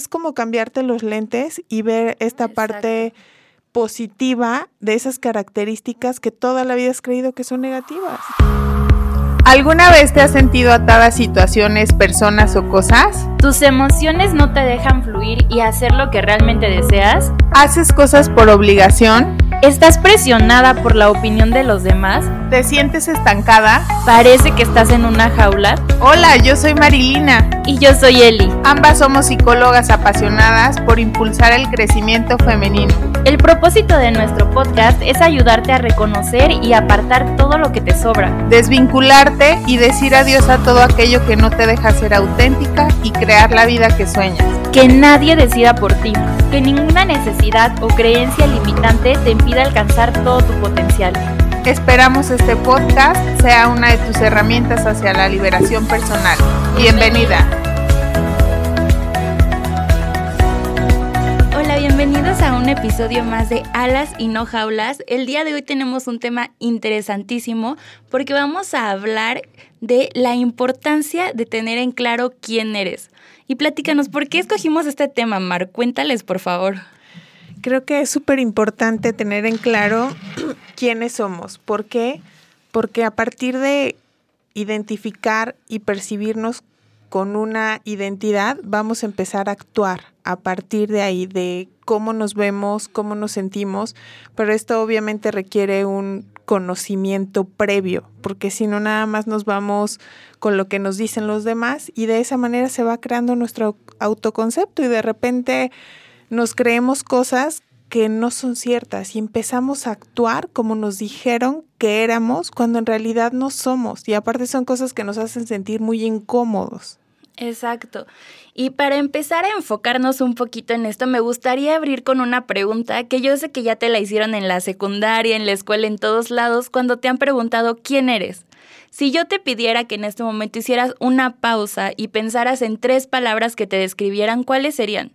Es como cambiarte los lentes y ver esta parte positiva de esas características que toda la vida has creído que son negativas. ¿Alguna vez te has sentido atada a situaciones, personas o cosas? ¿Tus emociones no te dejan fluir y hacer lo que realmente deseas? ¿Haces cosas por obligación? ¿Estás presionada por la opinión de los demás? ¿Te sientes estancada? ¿Parece que estás en una jaula? Hola, yo soy Marilina. Y yo soy Eli. Ambas somos psicólogas apasionadas por impulsar el crecimiento femenino. El propósito de nuestro podcast es ayudarte a reconocer y apartar todo lo que te sobra. Desvincularte y decir adiós a todo aquello que no te deja ser auténtica y crear la vida que sueñas. Que nadie decida por ti. Que ninguna necesidad o creencia limitante te impida alcanzar todo tu potencial. Esperamos este podcast sea una de tus herramientas hacia la liberación personal. Bienvenida. Bienvenidos a un episodio más de Alas y no jaulas. El día de hoy tenemos un tema interesantísimo porque vamos a hablar de la importancia de tener en claro quién eres. Y platícanos, ¿por qué escogimos este tema, Mar? Cuéntales, por favor. Creo que es súper importante tener en claro quiénes somos. ¿Por qué? Porque a partir de identificar y percibirnos con una identidad, vamos a empezar a actuar a partir de ahí, de cómo nos vemos, cómo nos sentimos, pero esto obviamente requiere un conocimiento previo, porque si no nada más nos vamos con lo que nos dicen los demás y de esa manera se va creando nuestro autoconcepto y de repente nos creemos cosas que no son ciertas y empezamos a actuar como nos dijeron que éramos cuando en realidad no somos y aparte son cosas que nos hacen sentir muy incómodos. Exacto. Y para empezar a enfocarnos un poquito en esto, me gustaría abrir con una pregunta que yo sé que ya te la hicieron en la secundaria, en la escuela, en todos lados, cuando te han preguntado quién eres. Si yo te pidiera que en este momento hicieras una pausa y pensaras en tres palabras que te describieran, ¿cuáles serían?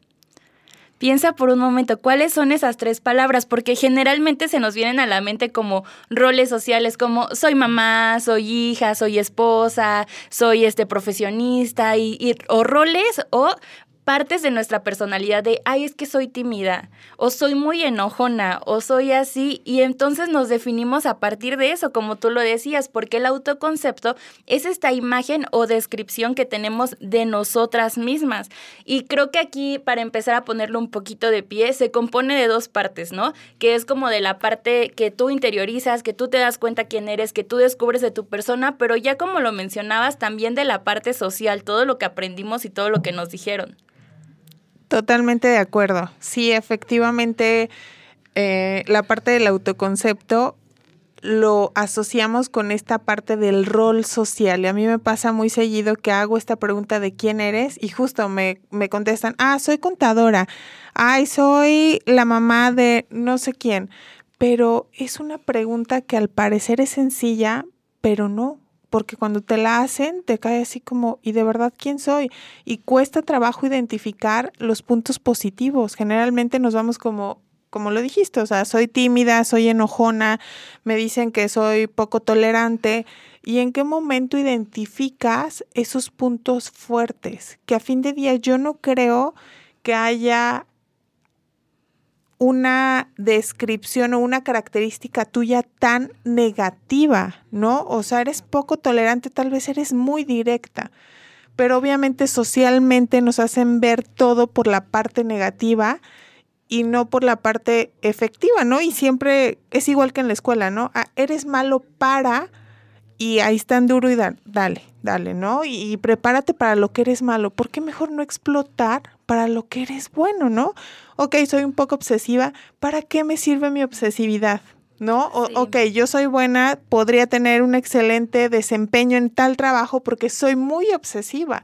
Piensa por un momento cuáles son esas tres palabras, porque generalmente se nos vienen a la mente como roles sociales, como soy mamá, soy hija, soy esposa, soy este profesionista, y, o roles o partes de nuestra personalidad de, ay, es que soy tímida, o soy muy enojona, o soy así, y entonces nos definimos a partir de eso, como tú lo decías, porque el autoconcepto es esta imagen o descripción que tenemos de nosotras mismas. Y creo que aquí, para empezar a ponerlo un poquito de pie, se compone de dos partes, ¿no? Que es como de la parte que tú interiorizas, que tú te das cuenta quién eres, que tú descubres de tu persona, pero ya como lo mencionabas, también de la parte social, todo lo que aprendimos y todo lo que nos dijeron. Totalmente de acuerdo. Sí, efectivamente, eh, la parte del autoconcepto lo asociamos con esta parte del rol social. Y a mí me pasa muy seguido que hago esta pregunta de quién eres y justo me, me contestan, ah, soy contadora, ay, soy la mamá de no sé quién. Pero es una pregunta que al parecer es sencilla, pero no, porque cuando te la hacen te cae así como, ¿y de verdad quién soy? Y cuesta trabajo identificar los puntos positivos. Generalmente nos vamos como, como lo dijiste, o sea, soy tímida, soy enojona, me dicen que soy poco tolerante. ¿Y en qué momento identificas esos puntos fuertes? Que a fin de día yo no creo que haya una descripción o una característica tuya tan negativa, ¿no? O sea, eres poco tolerante, tal vez eres muy directa, pero obviamente socialmente nos hacen ver todo por la parte negativa y no por la parte efectiva, ¿no? Y siempre es igual que en la escuela, ¿no? Ah, eres malo para y ahí están duro y dale, dale, ¿no? Y, y, prepárate para lo que eres malo. ¿Por qué mejor no explotar para lo que eres bueno, ¿no? Ok, soy un poco obsesiva. ¿Para qué me sirve mi obsesividad? ¿No? O, Ok, yo soy buena, podría tener un excelente desempeño en tal trabajo porque soy muy obsesiva,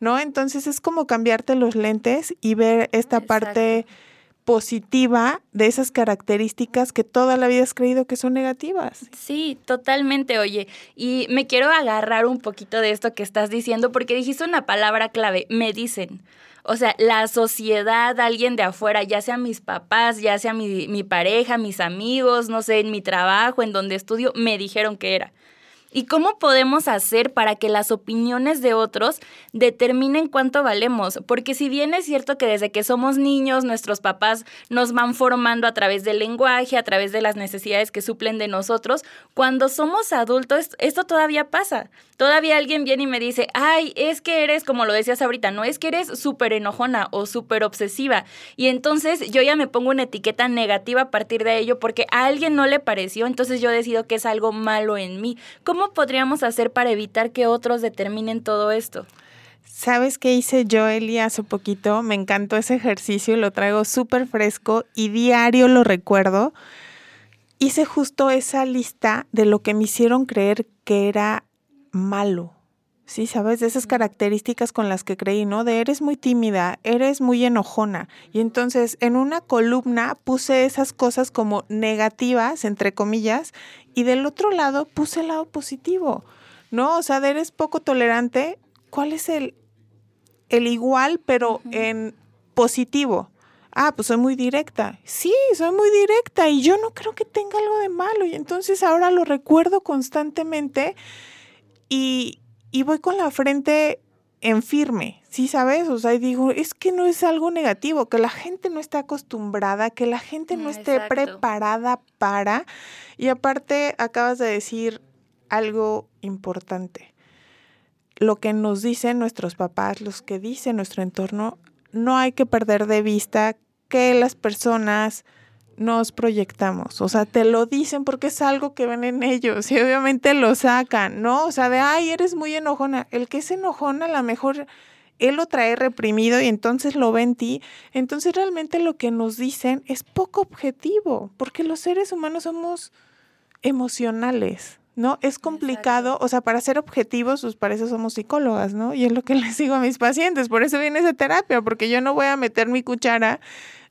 ¿no? Entonces es como cambiarte los lentes y ver esta parte positiva de esas características que toda la vida has creído que son negativas. Sí, totalmente, oye. Y me quiero agarrar un poquito de esto que estás diciendo porque dijiste una palabra clave, me dicen. O sea, la sociedad, alguien de afuera, ya sea mis papás, ya sea mi, mi pareja, mis amigos, no sé, en mi trabajo, en donde estudio, me dijeron que era. ¿Y cómo podemos hacer para que las opiniones de otros determinen cuánto valemos? Porque si bien es cierto que desde que somos niños nuestros papás nos van formando a través del lenguaje, a través de las necesidades que suplen de nosotros, cuando somos adultos esto todavía pasa. Todavía alguien viene y me dice, ay, es que eres, como lo decías ahorita, no es que eres súper enojona o súper obsesiva. Y entonces yo ya me pongo una etiqueta negativa a partir de ello porque a alguien no le pareció, entonces yo decido que es algo malo en mí. ¿Cómo podríamos hacer para evitar que otros determinen todo esto? ¿Sabes qué hice yo, Eli, hace poquito? Me encantó ese ejercicio, lo traigo súper fresco y diario lo recuerdo. Hice justo esa lista de lo que me hicieron creer que era malo. Sí, sabes, de esas características con las que creí, ¿no? De eres muy tímida, eres muy enojona. Y entonces en una columna puse esas cosas como negativas, entre comillas, y del otro lado puse el lado positivo, ¿no? O sea, de eres poco tolerante, ¿cuál es el, el igual, pero en positivo? Ah, pues soy muy directa. Sí, soy muy directa y yo no creo que tenga algo de malo. Y entonces ahora lo recuerdo constantemente y, voy con la frente en firme, ¿sí sabes? O sea, y digo, es que no es algo negativo, que la gente no está acostumbrada, que la gente no esté preparada para. Y aparte, acabas de decir algo importante. Lo que nos dicen nuestros papás, los que dice nuestro entorno, no hay que perder de vista que las personas nos proyectamos, o sea, te lo dicen porque es algo que ven en ellos y obviamente lo sacan, ¿no? O sea, de, ay, eres muy enojona. El que es enojona, a lo mejor él lo trae reprimido y entonces lo ve en ti. Entonces realmente lo que nos dicen es poco objetivo, porque los seres humanos somos emocionales, ¿no? Es complicado, o sea, para ser objetivos, pues para eso somos psicólogas, ¿no? Y es lo que les digo a mis pacientes, por eso viene esa terapia, porque yo no voy a meter mi cuchara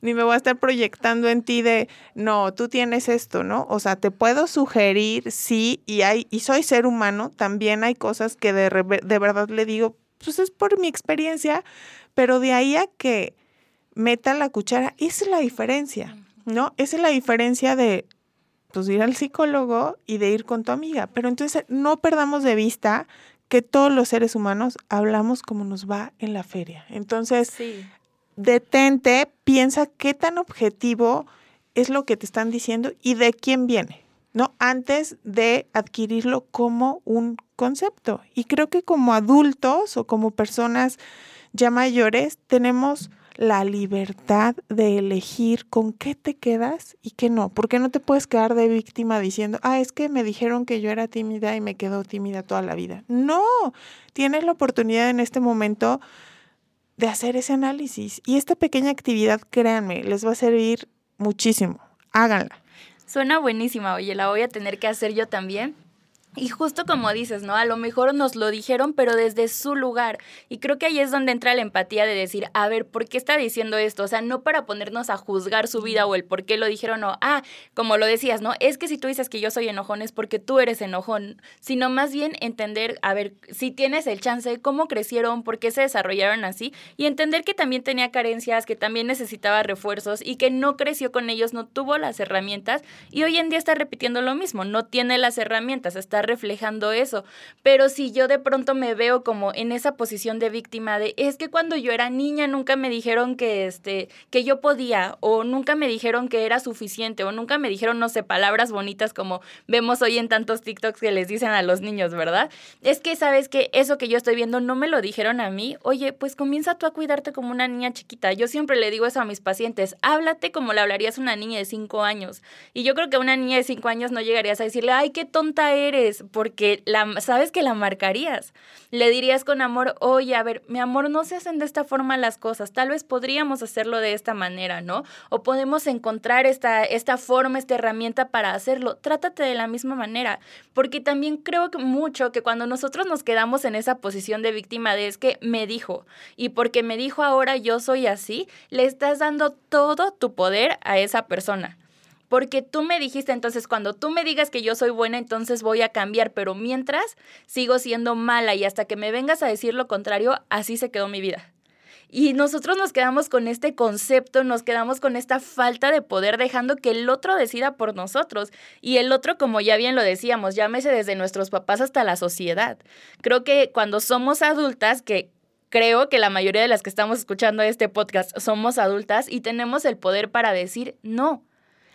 ni me voy a estar proyectando en ti de, no, tú tienes esto, ¿no? O sea, te puedo sugerir, sí, y hay, y soy ser humano, también hay cosas que de, de verdad le digo, pues es por mi experiencia, pero de ahí a que meta la cuchara, esa es la diferencia, ¿no? Esa es la diferencia de pues ir al psicólogo y de ir con tu amiga. Pero entonces no perdamos de vista que todos los seres humanos hablamos como nos va en la feria. Entonces, detente, piensa qué tan objetivo es lo que te están diciendo y de quién viene, ¿no? Antes de adquirirlo como un concepto. Y creo que como adultos o como personas ya mayores tenemos la libertad de elegir con qué te quedas y qué no. Porque no te puedes quedar de víctima diciendo, ah, es que me dijeron que yo era tímida y me quedo tímida toda la vida. No, tienes la oportunidad en este momento de hacer ese análisis. Y esta pequeña actividad, créanme, les va a servir muchísimo. Háganla. Suena buenísima, oye, la voy a tener que hacer yo también y justo como dices, ¿no? A lo mejor nos lo dijeron, pero desde su lugar. Y creo que ahí es donde entra la empatía de decir, a ver, ¿por qué está diciendo esto? O sea, no para ponernos a juzgar su vida o el por qué lo dijeron o, ah, como lo decías, ¿no? Es que si tú dices que yo soy enojón es porque tú eres enojón, sino más bien entender, a ver, si tienes el chance, cómo crecieron, por qué se desarrollaron así y entender que también tenía carencias, que también necesitaba refuerzos y que no creció con ellos, no tuvo las herramientas y hoy en día está repitiendo lo mismo, no tiene las herramientas, está reflejando eso. Pero si yo de pronto me veo como en esa posición de víctima de, es que cuando yo era niña nunca me dijeron que, este, que yo podía, o nunca me dijeron que era suficiente, o nunca me dijeron, no sé, palabras bonitas como vemos hoy en tantos TikToks que les dicen a los niños, ¿verdad? Es que sabes que eso que yo estoy viendo no me lo dijeron a mí. Oye, pues comienza tú a cuidarte como una niña chiquita. Yo siempre le digo eso a mis pacientes, háblate como le hablarías a una niña de cinco años. Y yo creo que a una niña de cinco años no llegarías a decirle, ay, qué tonta eres porque la, sabes que la marcarías. Le dirías con amor, oye, a ver, mi amor, no se hacen de esta forma las cosas, tal vez podríamos hacerlo de esta manera, ¿no? O podemos encontrar esta, esta forma, esta herramienta para hacerlo. Trátate de la misma manera, porque también creo que mucho que cuando nosotros nos quedamos en esa posición de víctima de es que me dijo, y porque me dijo ahora yo soy así, le estás dando todo tu poder a esa persona porque tú me dijiste, entonces cuando tú me digas que yo soy buena, entonces voy a cambiar, pero mientras sigo siendo mala y hasta que me vengas a decir lo contrario, así se quedó mi vida. Y nosotros nos quedamos con este concepto, nos quedamos con esta falta de poder, dejando que el otro decida por nosotros. Y el otro, como ya bien lo decíamos, llámese desde nuestros papás hasta la sociedad. Creo que cuando somos adultas, que creo que la mayoría de las que estamos escuchando este podcast somos adultas y tenemos el poder para decir no.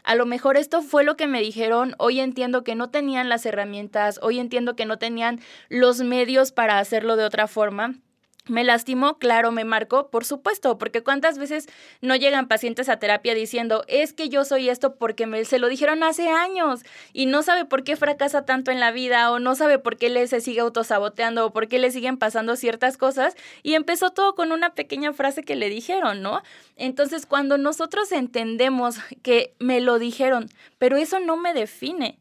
A lo mejor esto fue lo que me dijeron, hoy entiendo que no tenían las herramientas, hoy entiendo que no tenían los medios para hacerlo de otra forma ¿Me lastimó? Claro, me marcó, por supuesto, porque cuántas veces no llegan pacientes a terapia diciendo, es que yo soy esto porque me, se lo dijeron hace años y no sabe por qué fracasa tanto en la vida o no sabe por qué le se sigue autosaboteando o por qué le siguen pasando ciertas cosas y empezó todo con una pequeña frase que le dijeron, ¿no? Entonces, cuando nosotros entendemos que me lo dijeron, pero eso no me define,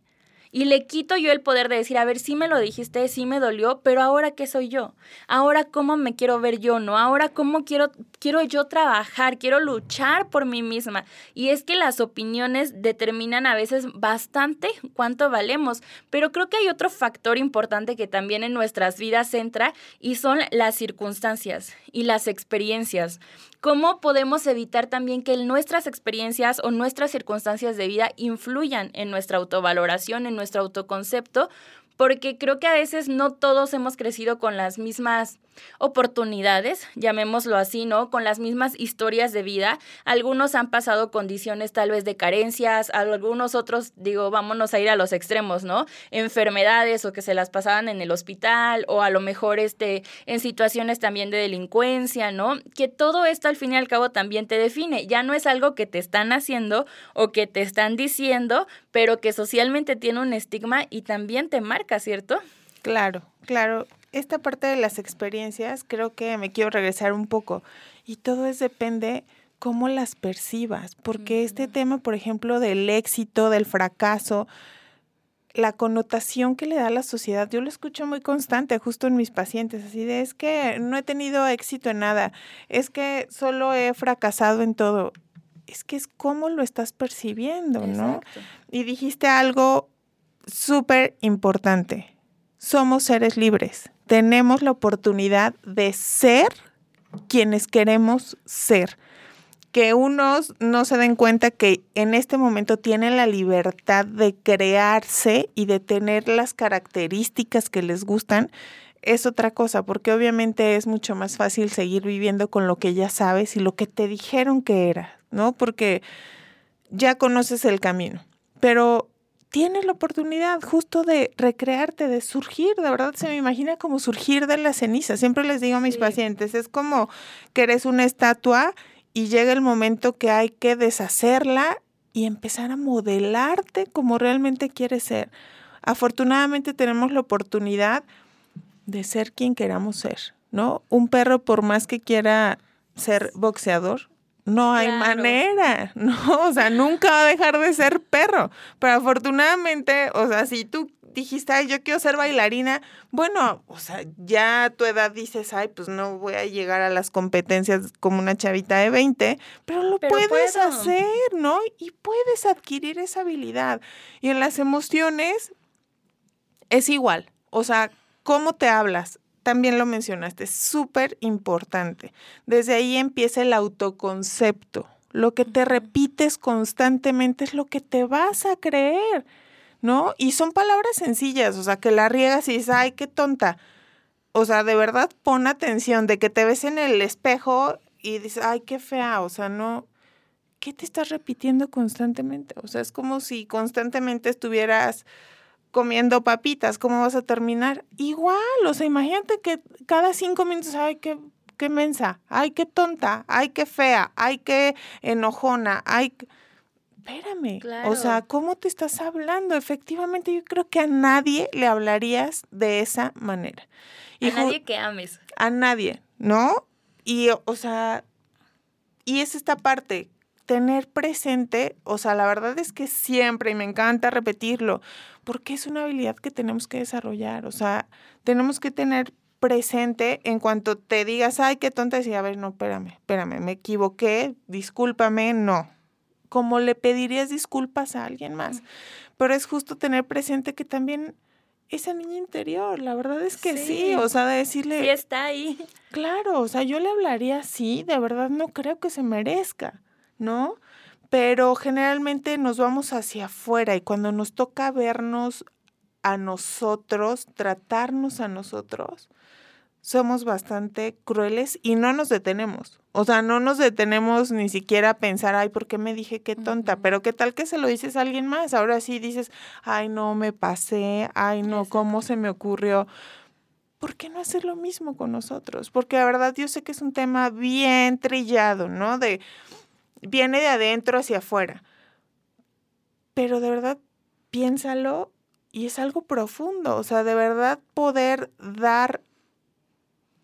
y le quito yo el poder de decir, a ver, sí me lo dijiste, sí me dolió, pero ahora qué soy yo? Ahora cómo me quiero ver yo, ¿no? Ahora cómo quiero quiero yo trabajar, quiero luchar por mí misma. Y es que las opiniones determinan a veces bastante cuánto valemos, pero creo que hay otro factor importante que también en nuestras vidas entra y son las circunstancias y las experiencias. ¿Cómo podemos evitar también que nuestras experiencias o nuestras circunstancias de vida influyan en nuestra autovaloración, en nuestro autoconcepto? Porque creo que a veces no todos hemos crecido con las mismas oportunidades, llamémoslo así, ¿no? Con las mismas historias de vida. Algunos han pasado condiciones tal vez de carencias, algunos otros, digo, vámonos a ir a los extremos, ¿no? Enfermedades o que se las pasaban en el hospital o a lo mejor este, en situaciones también de delincuencia, ¿no? Que todo esto al fin y al cabo también te define. Ya no es algo que te están haciendo o que te están diciendo, pero que socialmente tiene un estigma y también te marca, ¿cierto? Claro, claro esta parte de las experiencias creo que me quiero regresar un poco y todo es depende cómo las percibas, porque este tema, por ejemplo, del éxito, del fracaso, la connotación que le da a la sociedad, yo lo escucho muy constante justo en mis pacientes, así de es que no he tenido éxito en nada, es que solo he fracasado en todo. Es que es cómo lo estás percibiendo, ¿no? Y dijiste algo súper importante. Somos seres libres tenemos la oportunidad de ser quienes queremos ser. Que unos no se den cuenta que en este momento tienen la libertad de crearse y de tener las características que les gustan, es otra cosa, porque obviamente es mucho más fácil seguir viviendo con lo que ya sabes y lo que te dijeron que era, ¿no? Porque ya conoces el camino. Pero tienes la oportunidad justo de recrearte, de surgir, de verdad se me imagina como surgir de la ceniza. Siempre les digo a mis pacientes, es como que eres una estatua y llega el momento que hay que deshacerla y empezar a modelarte como realmente quieres ser. Afortunadamente tenemos la oportunidad de ser quien queramos ser, ¿no? Un perro por más que quiera ser boxeador, no hay manera, ¿no? O sea, nunca va a dejar de ser perro. Pero afortunadamente, o sea, si tú dijiste, ay, yo quiero ser bailarina, bueno, o sea, ya a tu edad dices, ay, pues no voy a llegar a las competencias como una chavita de 20, pero lo puedes hacer, ¿no? Y puedes adquirir esa habilidad. Y en las emociones es igual, o sea, cómo te hablas, también lo mencionaste, es súper importante. Desde ahí empieza el autoconcepto. Lo que te repites constantemente es lo que te vas a creer, ¿no? Y son palabras sencillas, o sea, que la riegas y dices, ay, qué tonta. O sea, de verdad pon atención de que te ves en el espejo y dices, ay, qué fea, o sea, no, ¿qué te estás repitiendo constantemente? O sea, es como si constantemente estuvieras comiendo papitas, ¿cómo vas a terminar? Igual, o sea, imagínate que cada cinco minutos, ay, qué, qué mensa, ay, qué tonta, ay, qué fea, ay, qué enojona, ay, espérame, o sea, ¿cómo te estás hablando? Efectivamente, yo creo que a nadie le hablarías de esa manera. a nadie que ames. A nadie, ¿no? Y, o sea, y es esta parte, tener presente, o sea, la verdad es que siempre, y me encanta repetirlo, porque es una habilidad que tenemos que desarrollar, o sea, tenemos que tener presente en cuanto te digas, ay, qué tonta, decir, a ver, no, espérame, espérame, me equivoqué, discúlpame, no. Como le pedirías disculpas a alguien más. Pero es justo tener presente que también esa niña interior, la verdad es que sí, o sea, de decirle... Sí está ahí. Claro, o sea, yo le hablaría así, de verdad no creo que se merezca, ¿no? Pero generalmente nos vamos hacia afuera y cuando nos toca vernos a nosotros, tratarnos a nosotros, somos bastante crueles y no nos detenemos. O sea, no nos detenemos ni siquiera a pensar, ay, ¿por qué me dije qué tonta? Pero qué tal que se lo dices a alguien más. Ahora sí dices, ay, no, me pasé, ay, no, ¿cómo se me ocurrió? ¿Por qué no hacer lo mismo con nosotros? Porque la verdad yo sé que es un tema bien trillado, ¿no? De, viene de adentro hacia afuera. Pero de verdad, piénsalo y es algo profundo. O sea, de verdad poder dar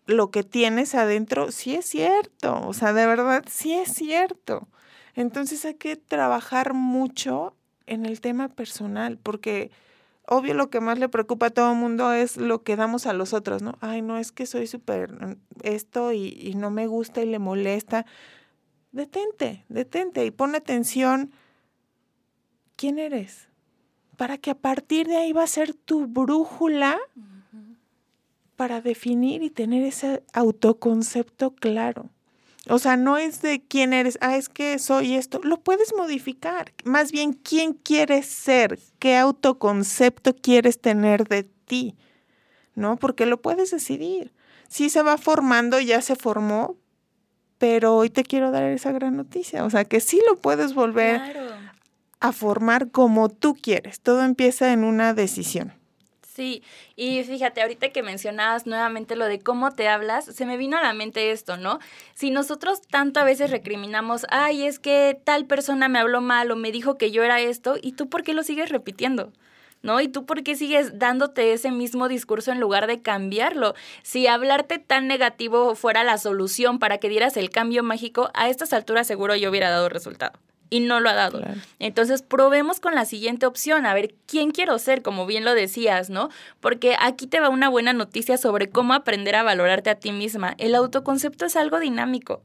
lo que tienes adentro, sí es cierto, o sea, de verdad, sí es cierto. Entonces hay que trabajar mucho en el tema personal, porque obvio lo que más le preocupa a todo el mundo es lo que damos a los otros, ¿no? Ay, no, es que soy súper esto y, no me gusta y le molesta. Detente, detente y pon atención. ¿Quién eres? Para que a partir de ahí va a ser tu brújula para definir y tener ese autoconcepto claro. O sea, no es de quién eres, ah, es que soy esto, lo puedes modificar. Más bien, quién quieres ser, qué autoconcepto quieres tener de ti, ¿no? Porque lo puedes decidir. Sí se va formando, ya se formó, pero hoy te quiero dar esa gran noticia. O sea, que sí lo puedes volver a formar como tú quieres. Todo empieza en una decisión. Sí, y fíjate, ahorita que mencionabas nuevamente lo de cómo te hablas, se me vino a la mente esto, ¿no? Si nosotros tanto a veces recriminamos, ay, es que tal persona me habló mal o me dijo que yo era esto, ¿y tú por qué lo sigues repitiendo? ¿No? ¿Y tú por qué sigues dándote ese mismo discurso en lugar de cambiarlo? Si hablarte tan negativo fuera la solución para que dieras el cambio mágico, a estas alturas seguro yo hubiera dado resultado y no lo ha dado. Entonces, probemos con la siguiente opción, a ver quién quiero ser, como bien lo decías, ¿no? Porque aquí te va una buena noticia sobre cómo aprender a valorarte a ti misma. El autoconcepto es algo dinámico.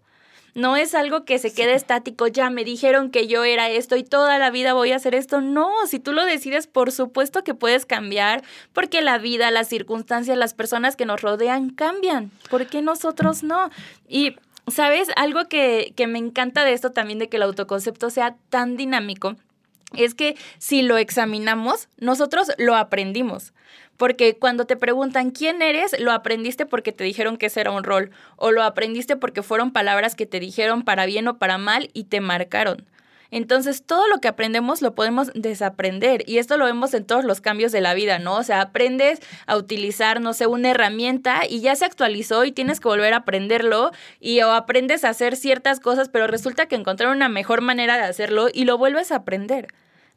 No es algo que se quede estático, ya me dijeron que yo era esto y toda la vida voy a hacer esto. No, si tú lo decides, por supuesto que puedes cambiar, porque la vida, las circunstancias, las personas que nos rodean cambian. ¿Por qué nosotros no? Y ¿Sabes? Algo que, que me encanta de esto también, de que el autoconcepto sea tan dinámico, es que si lo examinamos, nosotros lo aprendimos. Porque cuando te preguntan quién eres, lo aprendiste porque te dijeron que ese era un rol, o lo aprendiste porque fueron palabras que te dijeron para bien o para mal y te marcaron. Entonces, todo lo que aprendemos lo podemos desaprender y esto lo vemos en todos los cambios de la vida, ¿no? O sea, aprendes a utilizar, no sé, una herramienta y ya se actualizó y tienes que volver a aprenderlo y o aprendes a hacer ciertas cosas, pero resulta que encontrar una mejor manera de hacerlo y lo vuelves a aprender.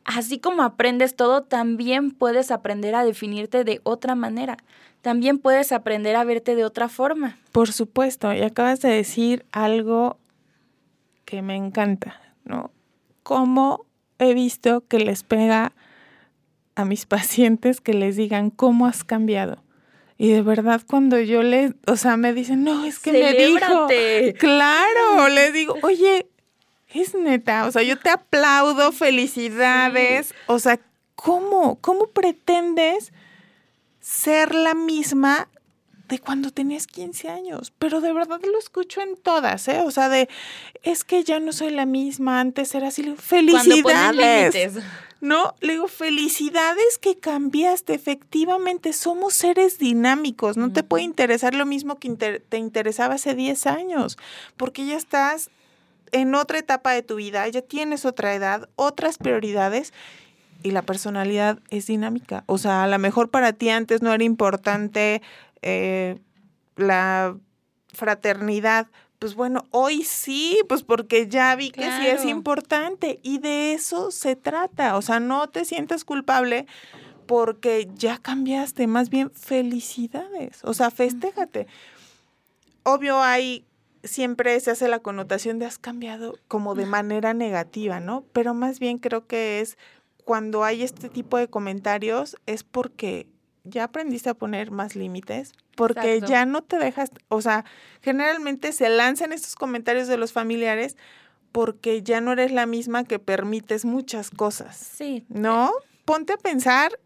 Así como aprendes todo, también puedes aprender a definirte de otra manera. También puedes aprender a verte de otra forma. Por supuesto, y acabas de decir algo que me encanta, ¿no? cómo he visto que les pega a mis pacientes que les digan cómo has cambiado. Y de verdad cuando yo les, o sea, me dicen, no, es que me dijo, claro, le digo, oye, es neta, o sea, yo te aplaudo, felicidades, o sea, ¿cómo, cómo pretendes ser la misma de cuando tenías 15 años, pero de verdad lo escucho en todas, ¿eh? O sea, de, es que ya no soy la misma, antes era así, felicidades. No, le digo, felicidades que cambiaste, efectivamente, somos seres dinámicos, no te puede interesar lo mismo que te interesaba hace 10 años, porque ya estás en otra etapa de tu vida, ya tienes otra edad, otras prioridades y la personalidad es dinámica. O sea, a lo mejor para ti antes no era importante eh, la fraternidad, pues bueno, hoy sí, pues porque ya vi que sí es importante y de eso se trata, o sea, no te sientas culpable porque ya cambiaste, más bien felicidades, o sea, festéjate. Obvio hay, siempre se hace la connotación de has cambiado como de manera negativa, ¿no? Pero más bien creo que es cuando hay este tipo de comentarios es porque ya aprendiste a poner más límites porque ya no te dejas, o sea, generalmente se lanzan estos comentarios de los familiares porque ya no eres la misma que permites muchas cosas. Sí. ¿No? Ponte a pensar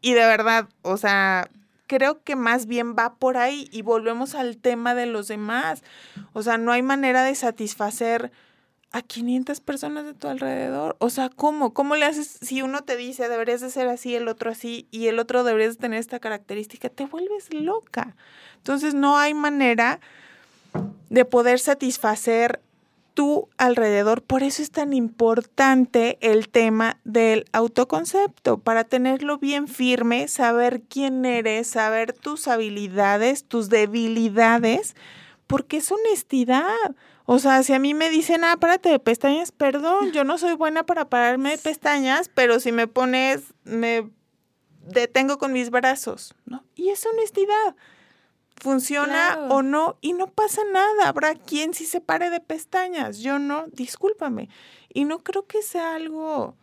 Y de verdad, o sea, creo que más bien va por ahí y volvemos al tema de los demás. O sea, no hay manera de satisfacer a 500 personas de tu alrededor. O sea, ¿cómo? ¿Cómo le haces si uno te dice deberías de ser así, el otro así y el otro deberías de tener esta característica? Te vuelves loca. Entonces no hay manera de poder satisfacer tu alrededor. Por eso es tan importante el tema del autoconcepto, para tenerlo bien firme, saber quién eres, saber tus habilidades, tus debilidades, porque es honestidad. O sea, si a mí me dicen, ah, párate de pestañas, perdón, yo no soy buena para pararme de pestañas, pero si me pones, me detengo con mis brazos, ¿no? Y es honestidad funciona o no y no pasa nada. Habrá quien sí se pare de pestañas, yo no, discúlpame. Y no creo que sea algo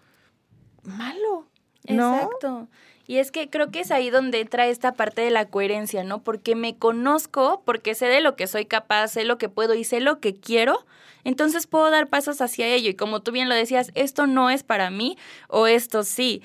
malo. ¿no? Exacto. Y es que creo que es ahí donde entra esta parte de la coherencia, ¿no? Porque me conozco, porque sé de lo que soy capaz, sé lo que puedo y sé lo que quiero, entonces puedo dar pasos hacia ello. Y como tú bien lo decías, esto no es para mí o esto sí.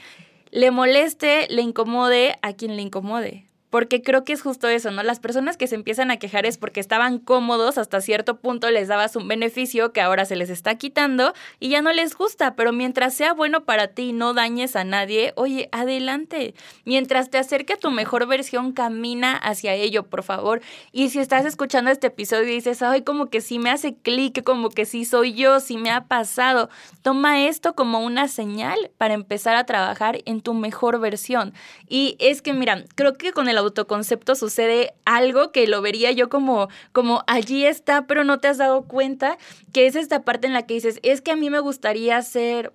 Le moleste, le incomode a quien le incomode porque creo que es justo eso, ¿no? Las personas que se empiezan a quejar es porque estaban cómodos, hasta cierto punto les dabas un beneficio que ahora se les está quitando y ya no les gusta, pero mientras sea bueno para ti y no dañes a nadie, oye, adelante. Mientras te acerque a tu mejor versión, camina hacia ello, por favor. Y si estás escuchando este episodio y dices, ay, como que sí me hace clic, como que sí soy yo, sí me ha pasado, toma esto como una señal para empezar a trabajar en tu mejor versión. Y es que, mira, creo que con el autoconcepto sucede algo que lo vería yo como, como allí está, pero no te has dado cuenta, que es esta parte en la que dices, es que a mí me gustaría ser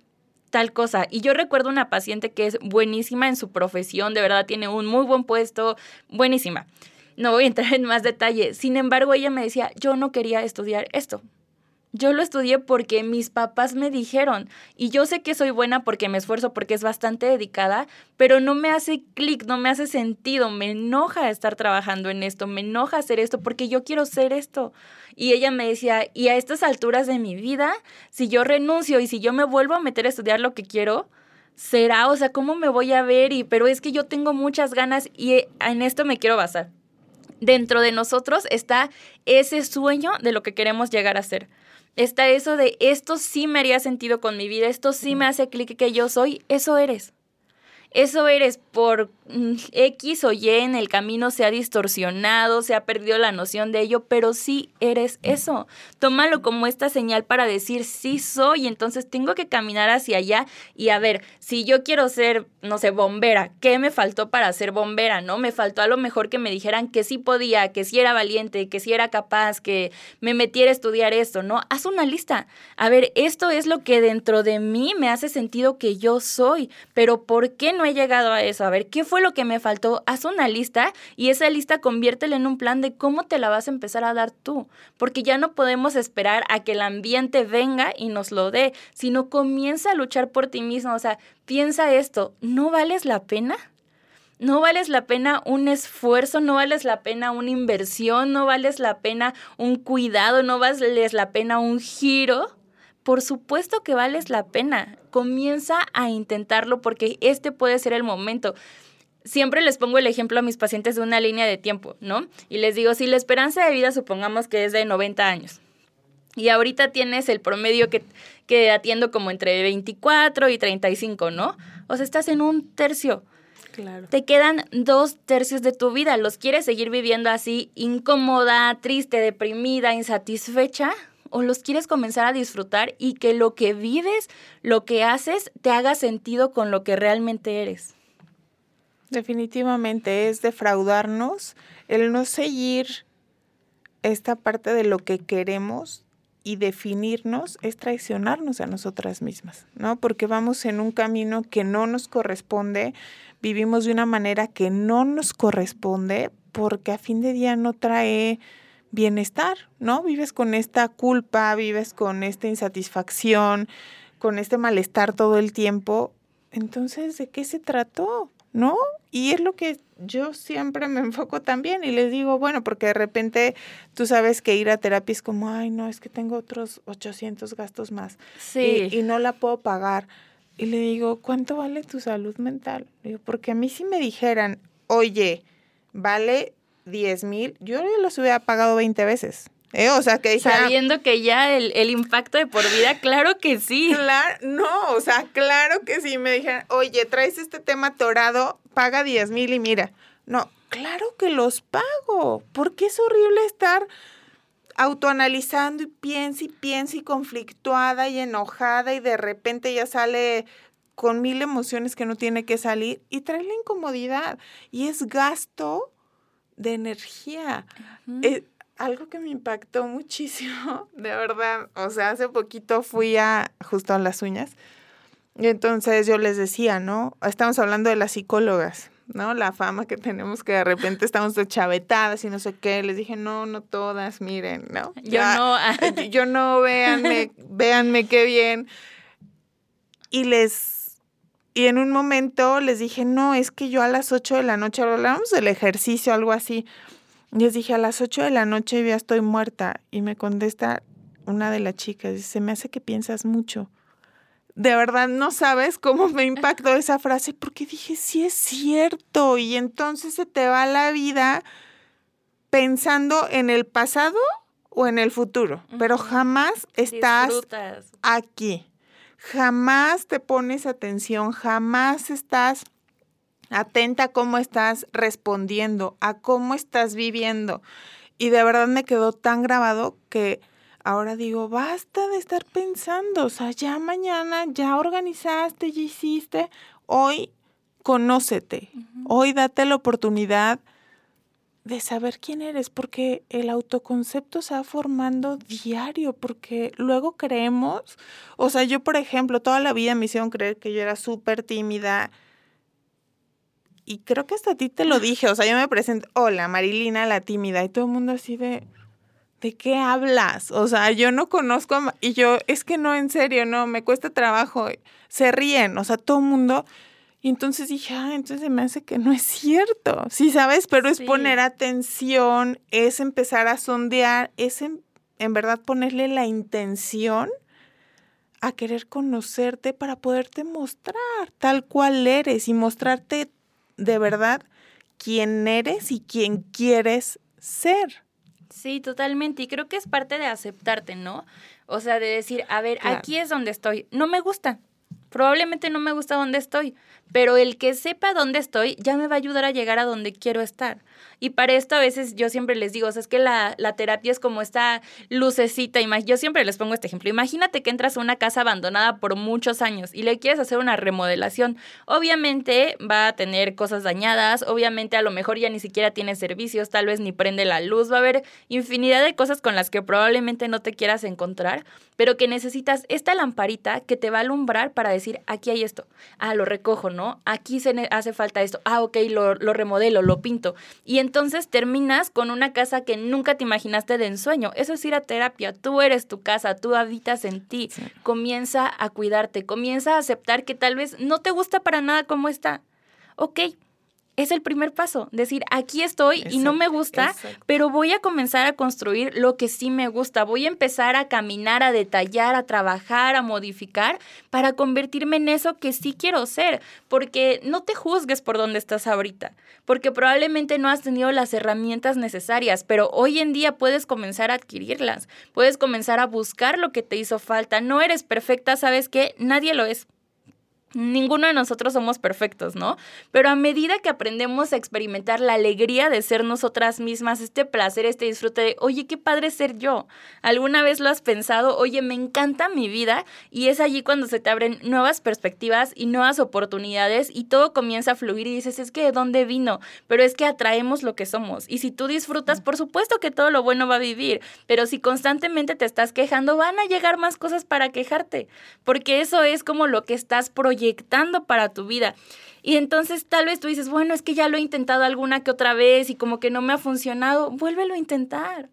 tal cosa. Y yo recuerdo una paciente que es buenísima en su profesión, de verdad tiene un muy buen puesto, buenísima. No voy a entrar en más detalle. Sin embargo, ella me decía, yo no quería estudiar esto. Yo lo estudié porque mis papás me dijeron y yo sé que soy buena porque me esfuerzo, porque es bastante dedicada, pero no me hace clic, no me hace sentido, me enoja estar trabajando en esto, me enoja hacer esto porque yo quiero ser esto. Y ella me decía, y a estas alturas de mi vida, si yo renuncio y si yo me vuelvo a meter a estudiar lo que quiero, será, o sea, ¿cómo me voy a ver? Y, pero es que yo tengo muchas ganas y en esto me quiero basar. Dentro de nosotros está ese sueño de lo que queremos llegar a ser está eso de esto sí me haría sentido con mi vida, esto sí me hace clic que yo soy, eso eres. Eso eres por mm, X o Y en el camino se ha distorsionado, se ha perdido la noción de ello, pero sí eres eso. Tómalo como esta señal para decir sí soy, entonces tengo que caminar hacia allá y a ver, si yo quiero ser, no sé, bombera, ¿qué me faltó para ser bombera? ¿No? Me faltó a lo mejor que me dijeran que sí podía, que sí era valiente, que sí era capaz, que me metiera a estudiar esto, ¿no? Haz una lista. A ver, esto es lo que dentro de mí me hace sentido que yo soy, pero ¿por qué no he llegado a eso. A ver, ¿qué fue lo que me faltó? Haz una lista y esa lista conviértela en un plan de cómo te la vas a empezar a dar tú. Porque ya no podemos esperar a que el ambiente venga y nos lo dé, sino comienza a luchar por ti mismo. O sea, piensa esto, ¿no vales la pena? no vales la pena un esfuerzo, no vales la pena una inversión, no vales la pena un cuidado, no vales la pena un giro por supuesto que vales la pena. Comienza a intentarlo porque este puede ser el momento. Siempre les pongo el ejemplo a mis pacientes de una línea de tiempo, ¿no? Y les digo, si la esperanza de vida supongamos que es de 90 años y ahorita tienes el promedio que, que atiendo como entre 24 y 35, ¿no? O sea, estás en un tercio. Claro. Te quedan dos tercios de tu vida. ¿Los quieres seguir viviendo así, incómoda, triste, deprimida, insatisfecha? O los quieres comenzar a disfrutar y que lo que vives, lo que haces, te haga sentido con lo que realmente eres. Definitivamente es defraudarnos el no seguir esta parte de lo que queremos y definirnos es traicionarnos a nosotras mismas, ¿no? Porque vamos en un camino que no nos corresponde, vivimos de una manera que no nos corresponde, porque a fin de día no trae bienestar, ¿no? Vives con esta culpa, vives con esta insatisfacción, con este malestar todo el tiempo. Entonces, ¿de qué se trató? ¿No? Y es lo que yo siempre me enfoco también y les digo, bueno, porque de repente tú sabes que ir a terapia es como, ay, no, es que tengo otros 800 gastos más. Sí. Y, y no la puedo pagar. Y le digo, ¿cuánto vale tu salud mental? digo, porque a mí si me dijeran, oye, vale 10 mil, yo los hubiera pagado 20 veces. ¿Eh? O sea, que Sabiendo que ya el, el, impacto de por vida, claro que sí. Claro, no, o sea, claro que sí. Me dijeron, oye, traes este tema torado, paga 10 mil y mira. No, claro que los pago. Porque es horrible estar autoanalizando y piensa y piensa y conflictuada y enojada y de repente ya sale con mil emociones que no tiene que salir y trae la incomodidad. Y es gasto de energía algo que me impactó muchísimo, de verdad, o sea, hace poquito fui a justo a las uñas y entonces yo les decía, ¿no? Estamos hablando de las psicólogas, ¿no? La fama que tenemos que de repente estamos chavetadas y no sé qué. Les dije, no, no todas, miren, ¿no? Yo no. yo no, véanme, véanme qué bien. Y les, y en un momento les dije, no, es que yo a las 8 de la noche hablábamos del ejercicio, algo así. Les dije, a las 8 de la noche ya estoy muerta. Y me contesta una de las chicas, dice, me hace que piensas mucho. De verdad no sabes cómo me impactó esa frase porque dije, sí es cierto. Y entonces se te va la vida pensando en el pasado o en el futuro, pero jamás estás aquí. Jamás te pones atención, jamás estás atenta a cómo estás respondiendo, a cómo estás viviendo. Y de verdad me quedó tan grabado que ahora digo, basta de estar pensando, o sea, ya mañana, ya organizaste, ya hiciste, hoy conócete, hoy date la oportunidad de saber quién eres, porque el autoconcepto se va formando diario, porque luego creemos, o sea, yo por ejemplo, toda la vida me hicieron creer que yo era súper tímida, y creo que hasta a ti te lo dije, o sea, yo me presento, hola, Marilina la tímida, y todo el mundo así de, ¿de qué hablas? O sea, yo no conozco, a, y yo, es que no, en serio, no, me cuesta trabajo, se ríen, o sea, todo el mundo, y entonces dije, ah, entonces me hace que no es cierto, sí, ¿sabes? Pero es poner atención, es empezar a sondear, es en, en verdad ponerle la intención a querer conocerte para poderte mostrar tal cual eres y mostrarte de verdad quién eres y quién quieres ser. Sí, totalmente. Y creo que es parte de aceptarte, ¿no? O sea, de decir, a ver, aquí es donde estoy. No me gusta. Probablemente no me gusta donde estoy, pero el que sepa dónde estoy ya me va a ayudar a llegar a donde quiero estar. Y para esto a veces yo siempre les digo, es que la, la terapia es como esta lucecita. Yo siempre les pongo este ejemplo. Imagínate que entras a una casa abandonada por muchos años y le quieres hacer una remodelación. Obviamente va a tener cosas dañadas, obviamente a lo mejor ya ni siquiera tiene servicios, tal vez ni prende la luz, va a haber infinidad de cosas con las que probablemente no te quieras encontrar, pero que necesitas esta lamparita que te va a alumbrar para decir, aquí hay esto. Ah, lo recojo, ¿no? Aquí se hace falta esto. Ah, ok, lo, lo remodelo, lo pinto. Y entonces terminas con una casa que nunca te imaginaste de ensueño. Eso es ir a terapia. Tú eres tu casa, tú habitas en ti. Comienza a cuidarte, comienza a aceptar que tal vez no te gusta para nada como está. Ok, es el primer paso. Decir, aquí estoy y no me gusta, pero voy a comenzar a construir lo que sí me gusta. Voy a empezar a caminar, a detallar, a trabajar, a modificar para convertirme en eso que sí quiero ser. Porque no te juzgues por donde estás ahorita, porque probablemente no has tenido las herramientas necesarias, pero hoy en día puedes comenzar a adquirirlas. Puedes comenzar a buscar lo que te hizo falta. No eres perfecta, ¿sabes qué? Nadie lo es. Ninguno de nosotros somos perfectos, ¿no? Pero a medida que aprendemos a experimentar la alegría de ser nosotras mismas, este placer, este disfrute de, oye, qué padre ser yo. ¿Alguna vez lo has pensado? Oye, me encanta mi vida y es allí cuando se te abren nuevas perspectivas y nuevas oportunidades y todo comienza a fluir y dices, es que de dónde vino, pero es que atraemos lo que somos. Y si tú disfrutas, por supuesto que todo lo bueno va a vivir, pero si constantemente te estás quejando, van a llegar más cosas para quejarte, porque eso es como lo que estás proyectando proyectando para tu vida. Y entonces tal vez tú dices, bueno, es que ya lo he intentado alguna que otra vez y como que no me ha funcionado, vuélvelo a intentar.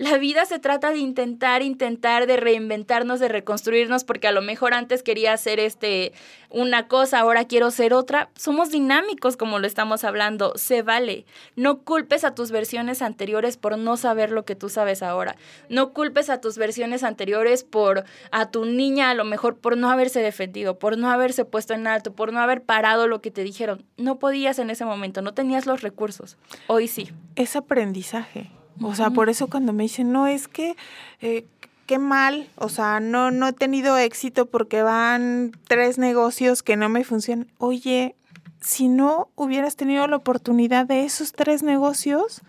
La vida se trata de intentar, intentar, de reinventarnos, de reconstruirnos, porque a lo mejor antes quería hacer este una cosa, ahora quiero ser otra. Somos dinámicos como lo estamos hablando, se vale. No culpes a tus versiones anteriores por no saber lo que tú sabes ahora. No culpes a tus versiones anteriores por a tu niña a lo mejor por no haberse defendido, por no haberse puesto en alto, por no haber parado lo que te dijeron. No podías en ese momento, no tenías los recursos. Hoy sí. Es aprendizaje. O sea, por eso cuando me dicen, no, es que eh, qué mal, o sea, no, no he tenido éxito porque van tres negocios que no me funcionan. Oye, si no hubieras tenido la oportunidad de esos tres negocios,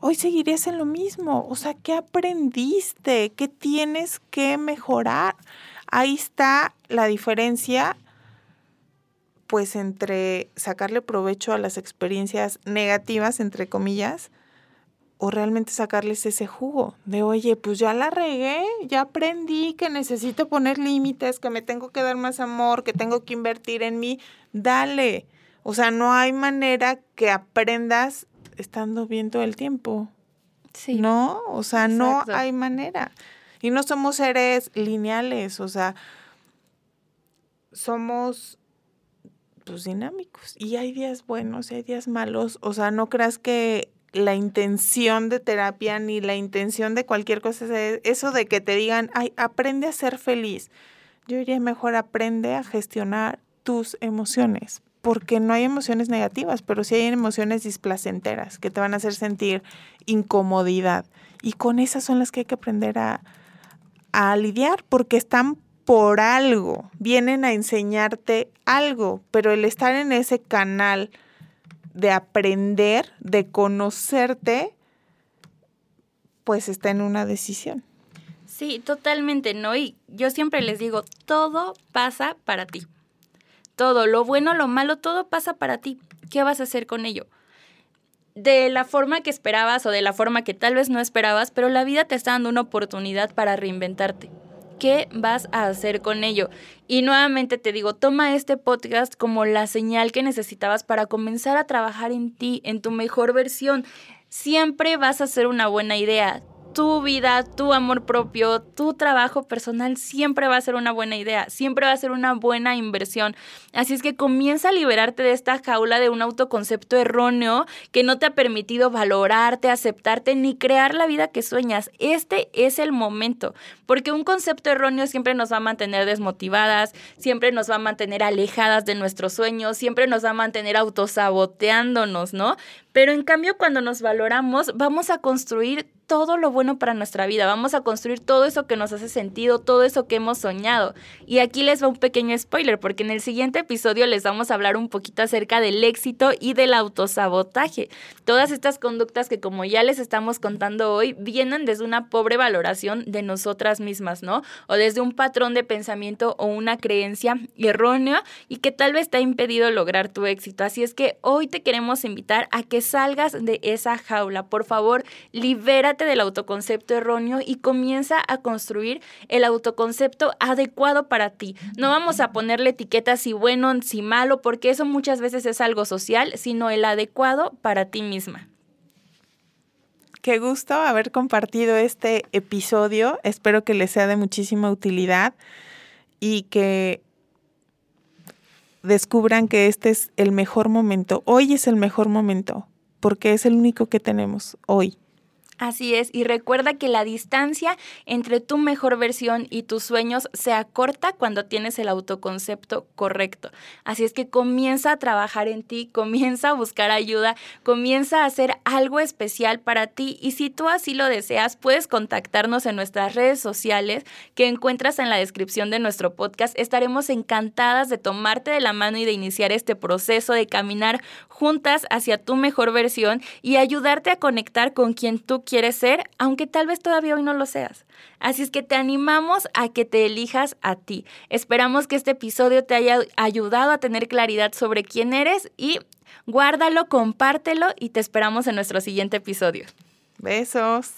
hoy seguirías en lo mismo. O sea, ¿qué aprendiste? ¿Qué tienes que mejorar? Ahí está la diferencia pues entre sacarle provecho a las experiencias negativas, entre comillas, o realmente sacarles ese jugo de, oye, pues ya la regué, ya aprendí que necesito poner límites, que me tengo que dar más amor, que tengo que invertir en mí, dale. O sea, no hay manera que aprendas estando bien todo el tiempo. Sí. ¿No? O sea, no hay manera. Y no somos seres lineales, o sea, somos pues dinámicos y hay días buenos y hay días malos, o sea, no creas que la intención de terapia ni la intención de cualquier cosa, eso de que te digan, ay, aprende a ser feliz. Yo diría mejor aprende a gestionar tus emociones, porque no hay emociones negativas, pero sí hay emociones displacenteras que te van a hacer sentir incomodidad. Y con esas son las que hay que aprender a, a lidiar, porque están por algo, vienen a enseñarte algo, pero el estar en ese canal de aprender, de conocerte, pues está en una decisión. Sí, totalmente, ¿no? Y yo siempre les digo, todo pasa para ti. Todo, lo bueno, lo malo, todo pasa para ti. ¿Qué vas a hacer con ello? De la forma que esperabas o de la forma que tal vez no esperabas, pero la vida te está dando una oportunidad para reinventarte. ¿Qué vas a hacer con ello? Y nuevamente te digo, toma este podcast como la señal que necesitabas para comenzar a trabajar en ti, en tu mejor versión. Siempre vas a ser una buena idea tu vida, tu amor propio, tu trabajo personal siempre va a ser una buena idea, siempre va a ser una buena inversión. Así es que comienza a liberarte de esta jaula de un autoconcepto erróneo que no te ha permitido valorarte, aceptarte ni crear la vida que sueñas. Este es el momento, porque un concepto erróneo siempre nos va a mantener desmotivadas, siempre nos va a mantener alejadas de nuestros sueños, siempre nos va a mantener autosaboteándonos, ¿no? Pero en cambio, cuando nos valoramos, vamos a construir todo lo bueno para nuestra vida, vamos a construir todo eso que nos hace sentido, todo eso que hemos soñado. Y aquí les va un pequeño spoiler, porque en el siguiente episodio les vamos a hablar un poquito acerca del éxito y del autosabotaje. Todas estas conductas que como ya les estamos contando hoy, vienen desde una pobre valoración de nosotras mismas, ¿no? O desde un patrón de pensamiento o una creencia errónea y que tal vez te ha impedido lograr tu éxito. Así es que hoy te queremos invitar a que salgas de esa jaula. Por favor, libérate del autoconcepto erróneo y comienza a construir el autoconcepto adecuado para ti. No vamos a ponerle etiquetas si bueno, si malo, porque eso muchas veces es algo social, sino el adecuado para ti misma. Qué gusto haber compartido este episodio. Espero que les sea de muchísima utilidad y que descubran que este es el mejor momento. Hoy es el mejor momento porque es el único que tenemos hoy. Así es, y recuerda que la distancia entre tu mejor versión y tus sueños se acorta cuando tienes el autoconcepto correcto. Así es que comienza a trabajar en ti, comienza a buscar ayuda, comienza a hacer algo especial para ti y si tú así lo deseas, puedes contactarnos en nuestras redes sociales que encuentras en la descripción de nuestro podcast. Estaremos encantadas de tomarte de la mano y de iniciar este proceso de caminar juntas hacia tu mejor versión y ayudarte a conectar con quien tú quieres ser, aunque tal vez todavía hoy no lo seas. Así es que te animamos a que te elijas a ti. Esperamos que este episodio te haya ayudado a tener claridad sobre quién eres y guárdalo, compártelo y te esperamos en nuestro siguiente episodio. Besos.